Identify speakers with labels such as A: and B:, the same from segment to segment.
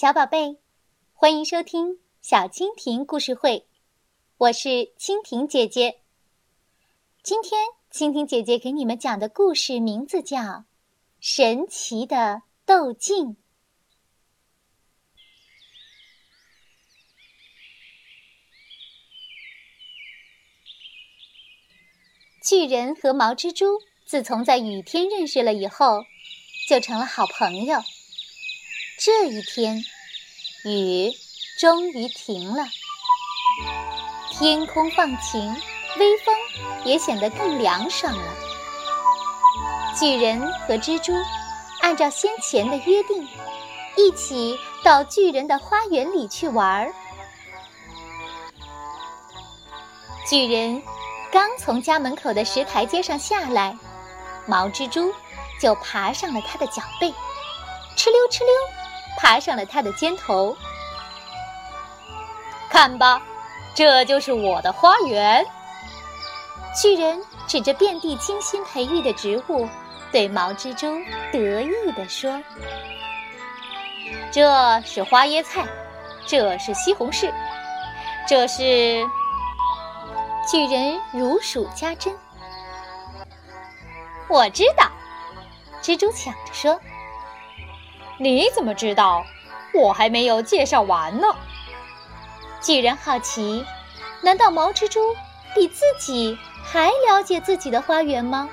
A: 小宝贝，欢迎收听小蜻蜓故事会，我是蜻蜓姐姐。今天蜻蜓姐姐给你们讲的故事名字叫《神奇的斗镜》。巨人和毛蜘蛛自从在雨天认识了以后，就成了好朋友。这一天，雨终于停了，天空放晴，微风也显得更凉爽了。巨人和蜘蛛按照先前的约定，一起到巨人的花园里去玩儿。巨人刚从家门口的石台阶上下来，毛蜘蛛就爬上了他的脚背，哧溜哧溜。爬上了他的肩头，
B: 看吧，这就是我的花园。
A: 巨人指着遍地精心培育的植物，对毛蜘蛛得意地说：“
B: 这是花椰菜，这是西红柿，这是……”
A: 巨人如数家珍。
B: 我知道，
A: 蜘蛛抢着说。
B: 你怎么知道？我还没有介绍完呢。
A: 巨人好奇，难道毛蜘蛛比自己还了解自己的花园吗？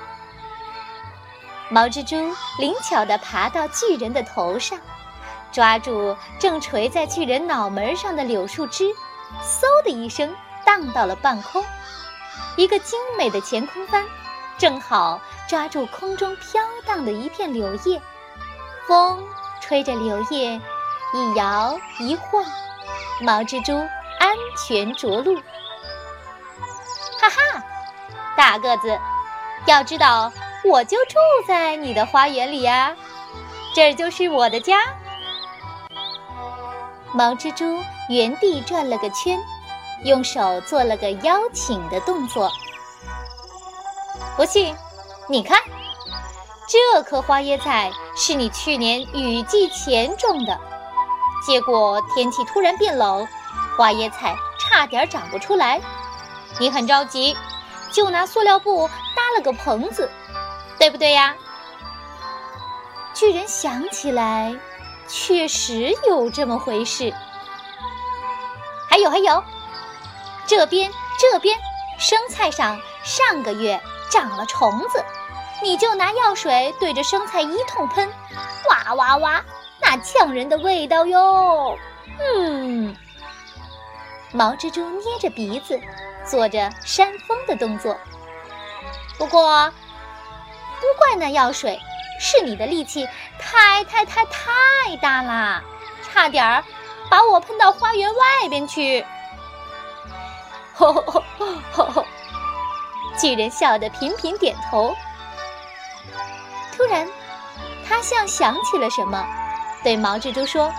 A: 毛蜘蛛灵巧地爬到巨人的头上，抓住正垂在巨人脑门上的柳树枝，嗖的一声荡到了半空，一个精美的前空翻，正好抓住空中飘荡的一片柳叶，风。吹着柳叶，一摇一晃，毛蜘蛛安全着陆。
B: 哈哈，大个子，要知道，我就住在你的花园里呀，这就是我的家。
A: 毛蜘蛛原地转了个圈，用手做了个邀请的动作。
B: 不信，你看。这棵花椰菜是你去年雨季前种的，结果天气突然变冷，花椰菜差点长不出来。你很着急，就拿塑料布搭了个棚子，对不对呀？
A: 巨人想起来，确实有这么回事。
B: 还有还有，这边这边，生菜上上个月长了虫子。你就拿药水对着生菜一通喷，哇哇哇，那呛人的味道哟！嗯，
A: 毛蜘蛛捏着鼻子，做着扇风的动作。
B: 不过，不怪那药水，是你的力气太太太太大啦，差点儿把我喷到花园外边去。
A: 吼吼吼吼吼！巨人笑得频频点头。突然，他像想起了什么，对毛蜘蛛说：“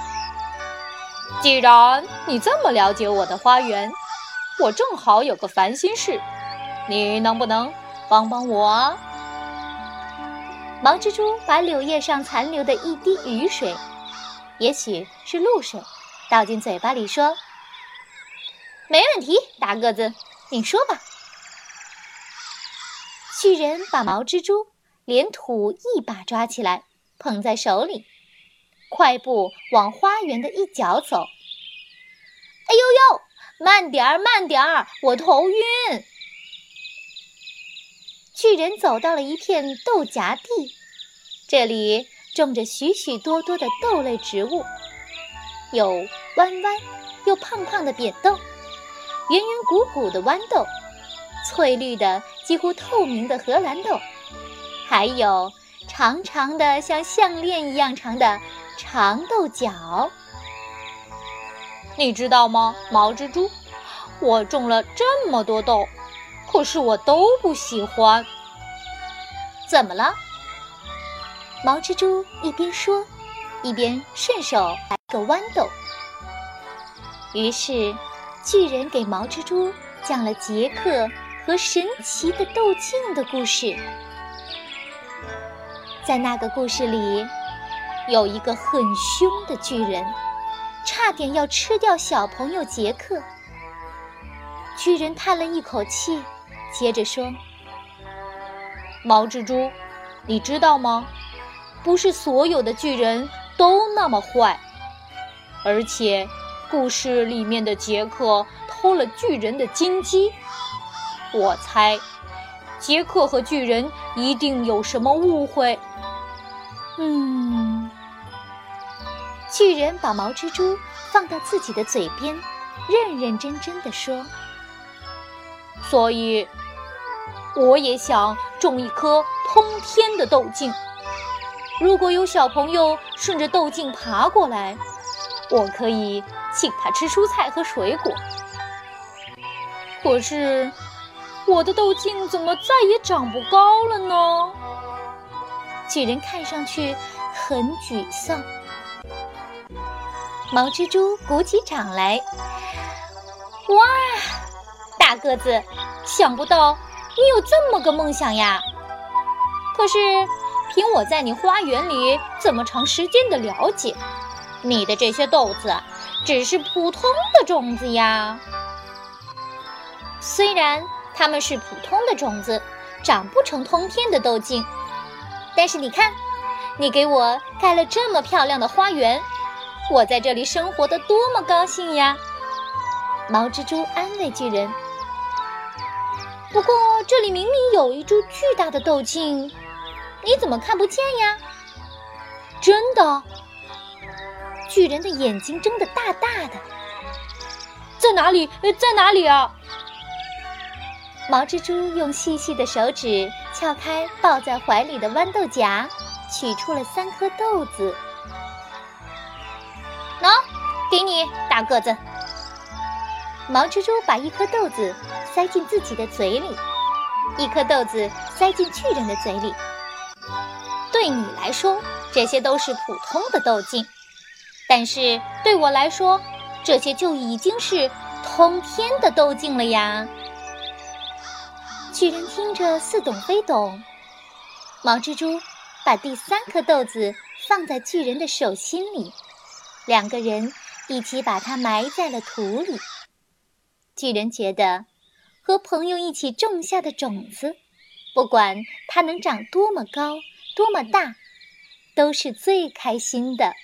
B: 既然你这么了解我的花园，我正好有个烦心事，你能不能帮帮我？”
A: 毛蜘蛛把柳叶上残留的一滴雨水，也许是露水，倒进嘴巴里说：“
B: 没问题，大个子，你说吧。”
A: 巨人把毛蜘蛛。连土一把抓起来，捧在手里，快步往花园的一角走。
B: 哎呦呦，慢点儿，慢点儿，我头晕。
A: 巨人走到了一片豆荚地，这里种着许许多多的豆类植物，有弯弯又胖胖的扁豆，圆圆鼓鼓的豌豆，翠绿的几乎透明的荷兰豆。还有长长的像项链一样长的长豆角，
B: 你知道吗，毛蜘蛛？我种了这么多豆，可是我都不喜欢。
A: 怎么了？毛蜘蛛一边说，一边顺手来个豌豆。于是，巨人给毛蜘蛛讲了杰克和神奇的豆茎的故事。在那个故事里，有一个很凶的巨人，差点要吃掉小朋友杰克。巨人叹了一口气，接着说：“
B: 毛蜘蛛，你知道吗？不是所有的巨人都那么坏，而且故事里面的杰克偷了巨人的金鸡。我猜，杰克和巨人一定有什么误会。”
A: 嗯。巨人把毛蜘蛛放到自己的嘴边，认认真真的说：“
B: 所以，我也想种一颗通天的豆茎。如果有小朋友顺着豆茎爬过来，我可以请他吃蔬菜和水果。可是，我的豆茎怎么再也长不高了呢？”
A: 巨人看上去很沮丧。毛蜘蛛鼓起掌来，
B: 哇，大个子，想不到你有这么个梦想呀！可是，凭我在你花园里这么长时间的了解，你的这些豆子只是普通的种子呀。虽然它们是普通的种子，长不成通天的豆茎，但是你看，你给我盖了这么漂亮的花园。我在这里生活的多么高兴呀！
A: 毛蜘蛛安慰巨人。
B: 不过这里明明有一株巨大的豆茎，你怎么看不见呀？
A: 真的？巨人的眼睛睁得大大的。
B: 在哪里？在哪里啊？
A: 毛蜘蛛用细细的手指撬开抱在怀里的豌豆荚，取出了三颗豆子。
B: 喏，给你大个子。
A: 毛蜘蛛把一颗豆子塞进自己的嘴里，一颗豆子塞进巨人的嘴里。
B: 对你来说，这些都是普通的豆茎，但是对我来说，这些就已经是通天的豆茎了呀。
A: 巨人听着似懂非懂。毛蜘蛛把第三颗豆子放在巨人的手心里。两个人一起把它埋在了土里。巨人觉得，和朋友一起种下的种子，不管它能长多么高、多么大，都是最开心的。